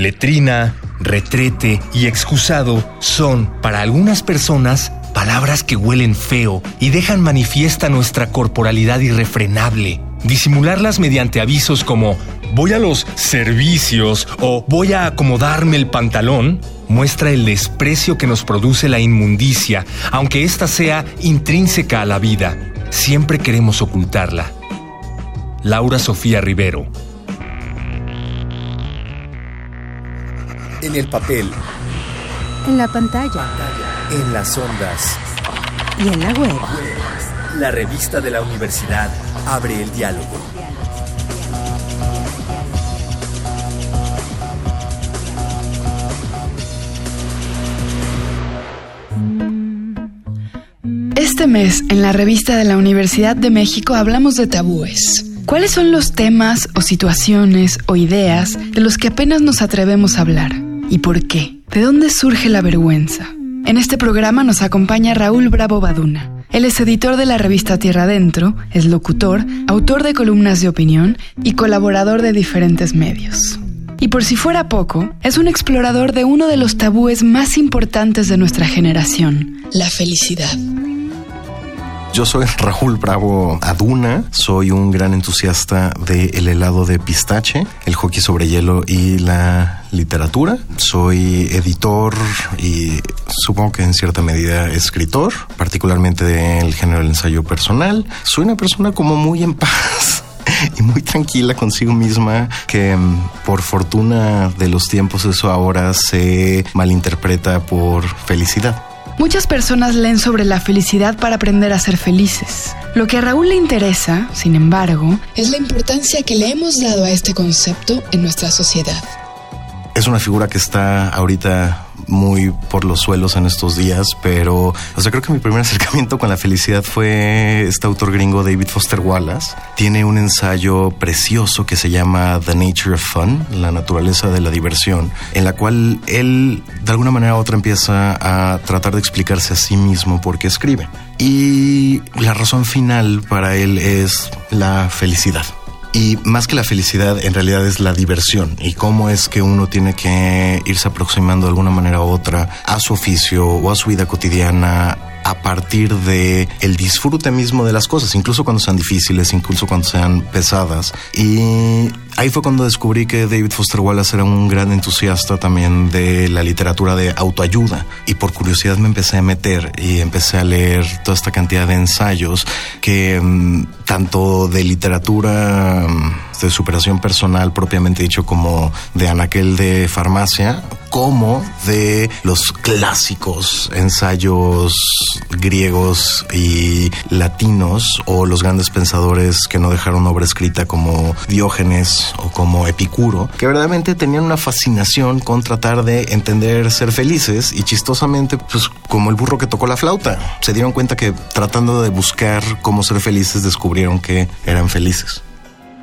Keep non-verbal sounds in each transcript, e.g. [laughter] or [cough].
Letrina, retrete y excusado son, para algunas personas, palabras que huelen feo y dejan manifiesta nuestra corporalidad irrefrenable. Disimularlas mediante avisos como voy a los servicios o voy a acomodarme el pantalón muestra el desprecio que nos produce la inmundicia, aunque ésta sea intrínseca a la vida. Siempre queremos ocultarla. Laura Sofía Rivero. En el papel. En la pantalla. En las ondas. Y en la web. La revista de la universidad abre el diálogo. Este mes, en la revista de la Universidad de México, hablamos de tabúes. ¿Cuáles son los temas o situaciones o ideas de los que apenas nos atrevemos a hablar? ¿Y por qué? ¿De dónde surge la vergüenza? En este programa nos acompaña Raúl Bravo Baduna. Él es editor de la revista Tierra Adentro, es locutor, autor de columnas de opinión y colaborador de diferentes medios. Y por si fuera poco, es un explorador de uno de los tabúes más importantes de nuestra generación, la felicidad. Yo soy [laughs] Raúl Bravo Aduna, soy un gran entusiasta del helado de pistache, el hockey sobre hielo y la literatura. Soy editor y supongo que en cierta medida escritor, particularmente del género del ensayo personal. Soy una persona como muy en [laughs] paz y muy tranquila consigo misma, que mm, por fortuna de los tiempos eso ahora se malinterpreta por felicidad. Muchas personas leen sobre la felicidad para aprender a ser felices. Lo que a Raúl le interesa, sin embargo, es la importancia que le hemos dado a este concepto en nuestra sociedad. Es una figura que está ahorita muy por los suelos en estos días, pero o sea, creo que mi primer [laughs] acercamiento con la felicidad fue este autor gringo David Foster Wallace. Tiene un ensayo precioso que se llama The Nature of Fun, la naturaleza de la diversión, en la cual él de alguna manera u otra empieza a tratar de explicarse a sí mismo por qué escribe. Y la razón final para él es la felicidad. Y más que la felicidad, en realidad es la diversión. Y cómo es que uno tiene que irse aproximando de alguna manera u otra a su oficio o a su vida cotidiana a partir de el disfrute mismo de las cosas, incluso cuando sean difíciles, incluso cuando sean pesadas. Y ahí fue cuando descubrí que David Foster Wallace era un gran entusiasta también de la literatura de autoayuda. Y por curiosidad me empecé a meter y empecé a leer toda esta cantidad de ensayos que mm, tanto de literatura de superación personal propiamente dicho como de anaquel de farmacia, como de los clásicos ensayos griegos y latinos o los grandes pensadores que no dejaron obra escrita como Diógenes o como Epicuro, que verdaderamente tenían una fascinación con tratar de entender ser felices y chistosamente, pues como el burro que tocó la flauta, se dieron cuenta que tratando de buscar cómo ser felices descubrieron que eran felices.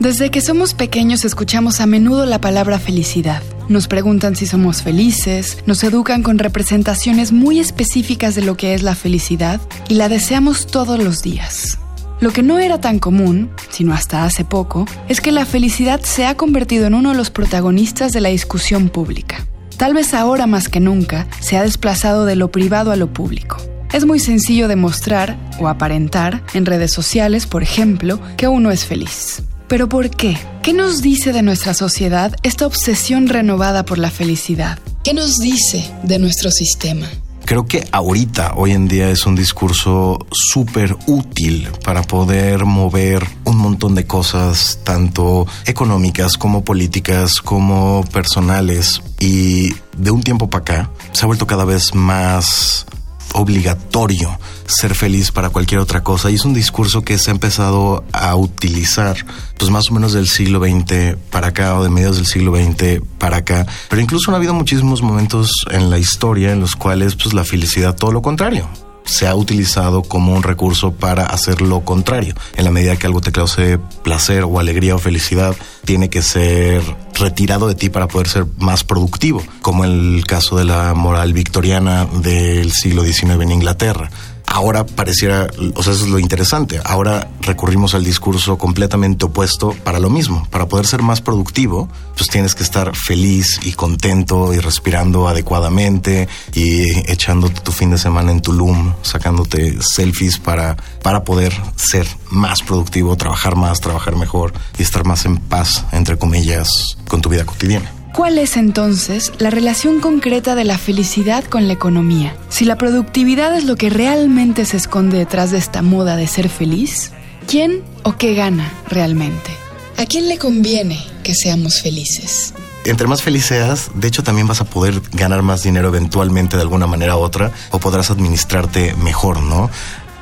Desde que somos pequeños escuchamos a menudo la palabra felicidad. Nos preguntan si somos felices, nos educan con representaciones muy específicas de lo que es la felicidad y la deseamos todos los días. Lo que no era tan común, sino hasta hace poco, es que la felicidad se ha convertido en uno de los protagonistas de la discusión pública. Tal vez ahora más que nunca se ha desplazado de lo privado a lo público. Es muy sencillo demostrar o aparentar en redes sociales, por ejemplo, que uno es feliz. ¿Pero por qué? ¿Qué nos dice de nuestra sociedad esta obsesión renovada por la felicidad? ¿Qué nos dice de nuestro sistema? Creo que ahorita, hoy en día, es un discurso súper útil para poder mover un montón de cosas, tanto económicas como políticas, como personales. Y de un tiempo para acá, se ha vuelto cada vez más obligatorio ser feliz para cualquier otra cosa. Y es un discurso que se ha empezado a utilizar pues más o menos del siglo XX para acá o de mediados del siglo XX para acá. Pero incluso ha habido muchísimos momentos en la historia en los cuales pues la felicidad todo lo contrario se ha utilizado como un recurso para hacer lo contrario. En la medida que algo te cause placer o alegría o felicidad, tiene que ser retirado de ti para poder ser más productivo, como el caso de la moral victoriana del siglo XIX en Inglaterra. Ahora pareciera, o sea, eso es lo interesante, ahora recurrimos al discurso completamente opuesto para lo mismo, para poder ser más productivo, pues tienes que estar feliz y contento y respirando adecuadamente y echándote tu fin de semana en Tulum, sacándote selfies para, para poder ser más productivo, trabajar más, trabajar mejor y estar más en paz, entre comillas, con tu vida cotidiana. ¿Cuál es entonces la relación concreta de la felicidad con la economía? Si la productividad es lo que realmente se esconde detrás de esta moda de ser feliz, ¿quién o qué gana realmente? ¿A quién le conviene que seamos felices? Entre más feliz seas, de hecho también vas a poder ganar más dinero eventualmente de alguna manera u otra o podrás administrarte mejor, ¿no?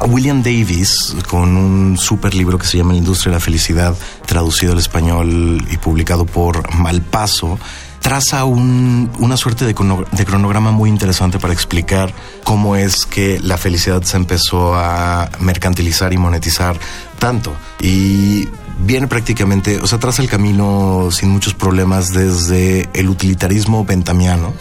William Davis, con un super libro que se llama La industria de la felicidad, traducido al español y publicado por Malpaso, traza una suerte de, cronograma muy interesante para explicar cómo es que la felicidad se empezó a mercantilizar y monetizar tanto. Y viene prácticamente, o sea, traza el camino sin muchos problemas desde el utilitarismo bentamiano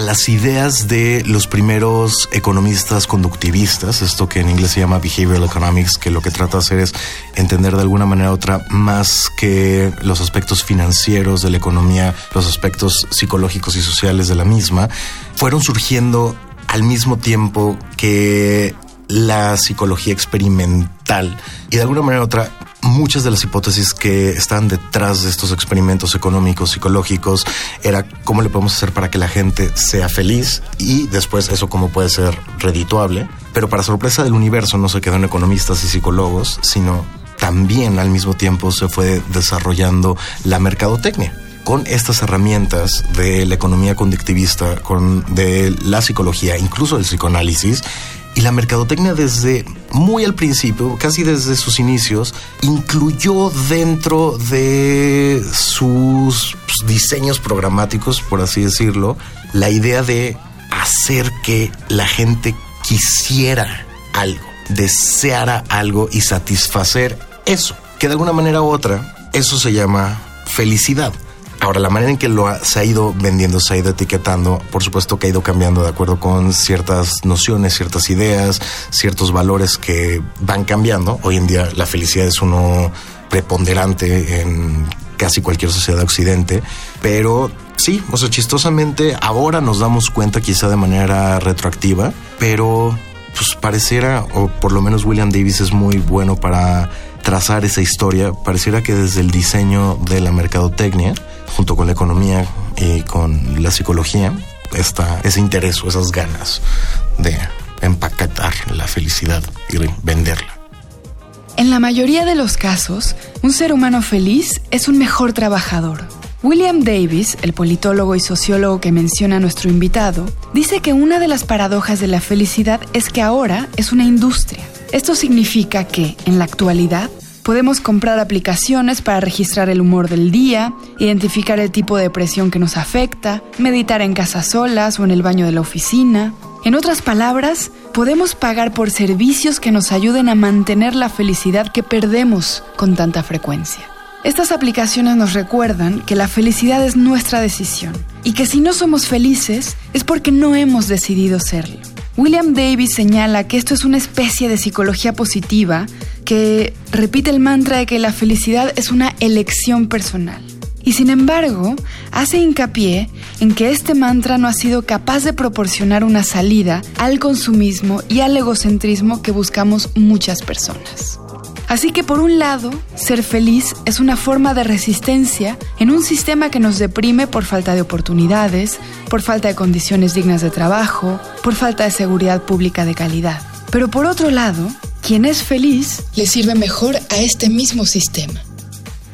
las ideas de los primeros economistas conductivistas, esto que en inglés se llama behavioral economics, que lo que trata de hacer es entender de alguna manera u otra más que los aspectos financieros de la economía, los aspectos psicológicos y sociales de la misma, fueron surgiendo al mismo tiempo que la psicología experimental. Y de alguna manera u otra muchas de las hipótesis que están detrás de estos experimentos económicos, psicológicos, era cómo le podemos hacer para que la gente sea feliz y después eso cómo puede ser redituable. Pero para sorpresa del universo no se quedó en economistas y psicólogos, sino también al mismo tiempo se fue desarrollando la mercadotecnia con estas herramientas de la economía conductivista, con de la psicología, incluso el psicoanálisis, y la mercadotecnia desde muy al principio, casi desde sus inicios, incluyó dentro de sus pues, diseños programáticos, por así decirlo, la idea de hacer que la gente quisiera algo, deseara algo y satisfacer eso, que de alguna manera u otra, eso se llama felicidad. Ahora, la manera en que lo se ha ido vendiendo, se ha ido etiquetando, por supuesto que ha ido cambiando de acuerdo con ciertas nociones, ciertas ideas, ciertos valores que van cambiando. Hoy en día la felicidad es uno preponderante en casi cualquier sociedad occidente, pero sí, o sea, chistosamente ahora nos damos cuenta quizá de manera retroactiva, pero pues pareciera, o por lo menos William Davis es muy bueno para trazar esa historia, pareciera que desde el diseño de la mercadotecnia, junto con la economía y con la psicología, está ese interés o esas ganas de empaquetar la felicidad y venderla. En la mayoría de los casos, un ser humano feliz es un mejor trabajador. William Davis, el politólogo y sociólogo que menciona nuestro invitado, dice que una de las paradojas de la felicidad es que ahora es una industria. Esto significa que, en la actualidad, Podemos comprar aplicaciones para registrar el humor del día, identificar el tipo de depresión que nos afecta, meditar en casa solas o en el baño de la oficina. En otras palabras, podemos pagar por servicios que nos ayuden a mantener la felicidad que perdemos con tanta frecuencia. Estas aplicaciones nos recuerdan que la felicidad es nuestra decisión y que si no somos felices es porque no hemos decidido serlo. William Davis señala que esto es una especie de psicología positiva que repite el mantra de que la felicidad es una elección personal. Y sin embargo, hace hincapié en que este mantra no ha sido capaz de proporcionar una salida al consumismo y al egocentrismo que buscamos muchas personas. Así que por un lado, ser feliz es una forma de resistencia en un sistema que nos deprime por falta de oportunidades, por falta de condiciones dignas de trabajo, por falta de seguridad pública de calidad. Pero por otro lado, quien es feliz le sirve mejor a este mismo sistema.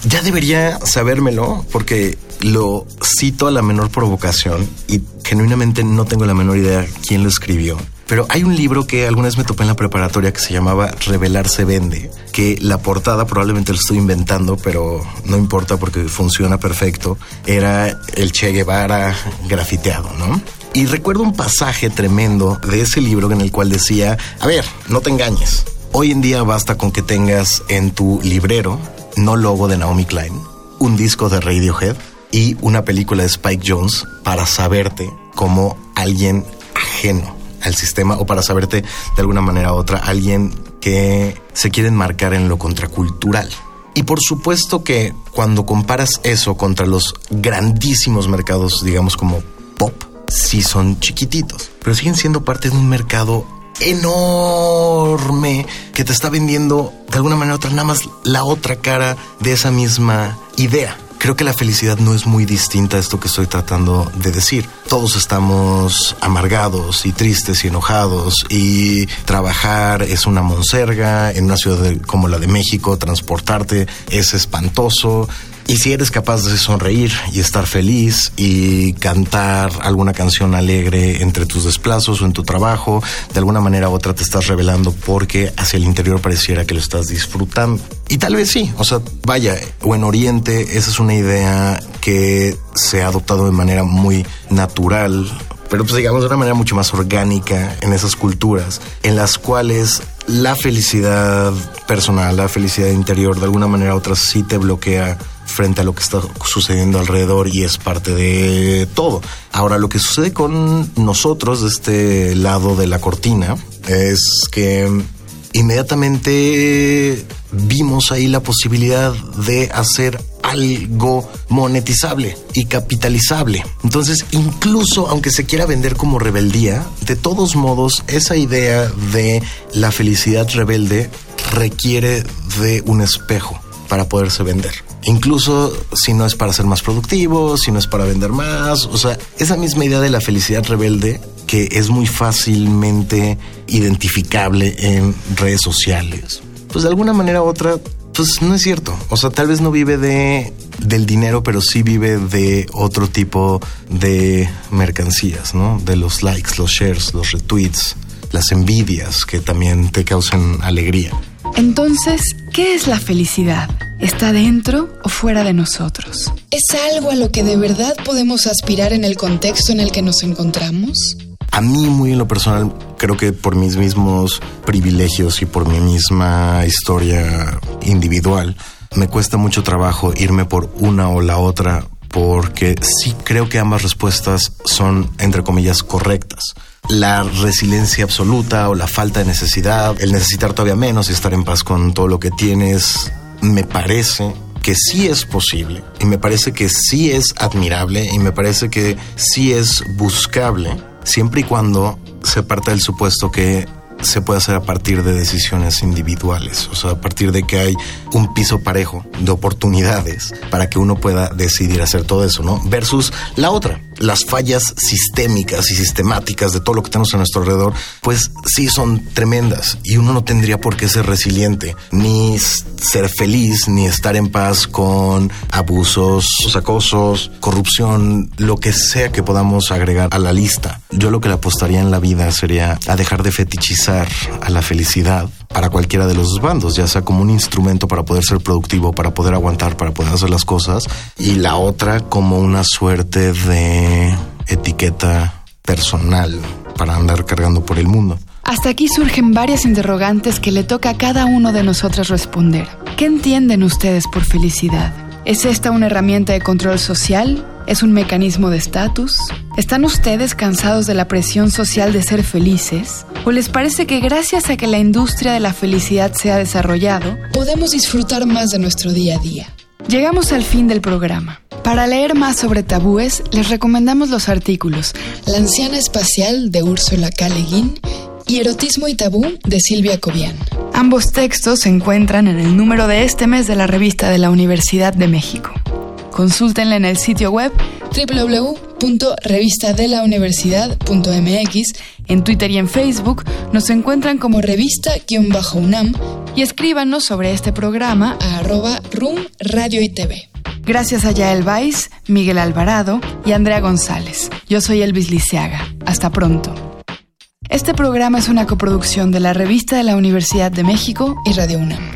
Ya debería sabérmelo porque lo cito a la menor provocación y genuinamente no tengo la menor idea quién lo escribió. Pero hay un libro que alguna vez me topé en la preparatoria que se llamaba Revelar se vende, que la portada probablemente lo estoy inventando, pero no importa porque funciona perfecto. Era el Che Guevara grafiteado, ¿no? Y recuerdo un pasaje tremendo de ese libro en el cual decía, a ver, no te engañes. Hoy en día basta con que tengas en tu librero, no logo de Naomi Klein, un disco de Radiohead y una película de Spike Jones para saberte como alguien ajeno al sistema o para saberte de alguna manera u otra alguien que se quiere enmarcar en lo contracultural. Y por supuesto que cuando comparas eso contra los grandísimos mercados, digamos como pop, sí son chiquititos, pero siguen siendo parte de un mercado enorme que te está vendiendo de alguna manera u otra nada más la otra cara de esa misma idea. Creo que la felicidad no es muy distinta a esto que estoy tratando de decir. Todos estamos amargados y tristes y enojados y trabajar es una monserga en una ciudad como la de México, transportarte es espantoso, y si eres capaz de sonreír y estar feliz y cantar alguna canción alegre entre tus desplazos o en tu trabajo, de alguna manera u otra te estás revelando porque hacia el interior pareciera que lo estás disfrutando. Y tal vez sí, o sea, vaya, o en Oriente esa es una idea que se ha adoptado de manera muy natural pero pues digamos de una manera mucho más orgánica en esas culturas, en las cuales la felicidad personal, la felicidad interior, de alguna manera u otra sí te bloquea frente a lo que está sucediendo alrededor y es parte de todo. Ahora, lo que sucede con nosotros de este lado de la cortina es que inmediatamente vimos ahí la posibilidad de hacer algo monetizable y capitalizable. Entonces, incluso aunque se quiera vender como rebeldía, de todos modos, esa idea de la felicidad rebelde requiere de un espejo para poderse vender. Incluso si no es para ser más productivo, si no es para vender más, o sea, esa misma idea de la felicidad rebelde que es muy fácilmente identificable en redes sociales, pues de alguna manera u otra, pues no es cierto. O sea, tal vez no vive de del dinero, pero sí vive de otro tipo de mercancías, ¿no? De los likes, los shares, los retweets, las envidias que también te causan alegría. Entonces, ¿qué es la felicidad? ¿Está dentro o fuera de nosotros? ¿Es algo a lo que de verdad podemos aspirar en el contexto en el que nos encontramos? A mí, muy en lo personal, creo que por mis mismos privilegios y por mi misma historia individual, me cuesta mucho trabajo irme por una o la otra porque sí creo que ambas respuestas son, entre comillas, correctas. La resiliencia absoluta o la falta de necesidad, el necesitar todavía menos y estar en paz con todo lo que tienes, me parece que sí es posible y me parece que sí es admirable y me parece que sí es buscable siempre y cuando se parta del supuesto que se puede hacer a partir de decisiones individuales, o sea, a partir de que hay un piso parejo de oportunidades para que uno pueda decidir hacer todo eso, ¿no? Versus la otra, las fallas sistémicas y sistemáticas de todo lo que tenemos a nuestro alrededor, pues sí son tremendas y uno no tendría por qué ser resiliente, ni ser feliz, ni estar en paz con abusos, acosos, corrupción, lo que sea que podamos agregar a la lista. Yo lo que le apostaría en la vida sería a dejar de fetichizar a la felicidad para cualquiera de los dos bandos, ya sea como un instrumento para poder ser productivo, para poder aguantar, para poder hacer las cosas, y la otra como una suerte de etiqueta personal para andar cargando por el mundo. Hasta aquí surgen varias interrogantes que le toca a cada uno de nosotros responder. ¿Qué entienden ustedes por felicidad? ¿Es esta una herramienta de control social? ¿Es un mecanismo de estatus? ¿Están ustedes cansados de la presión social de ser felices? ¿O les parece que gracias a que la industria de la felicidad se ha desarrollado, podemos disfrutar más de nuestro día a día? Llegamos al fin del programa. Para leer más sobre tabúes, les recomendamos los artículos La anciana espacial de Úrsula K. Le Guin y Erotismo y Tabú de Silvia Cobian. Ambos textos se encuentran en el número de este mes de la revista de la Universidad de México. Consúltenla en el sitio web www.revistadelauniversidad.mx, en Twitter y en Facebook nos encuentran como revista-unam y escríbanos sobre este programa a arroba room radio y TV. Gracias a Yael Vais, Miguel Alvarado y Andrea González. Yo soy Elvis Liceaga. Hasta pronto. Este programa es una coproducción de la Revista de la Universidad de México y Radio UNAM.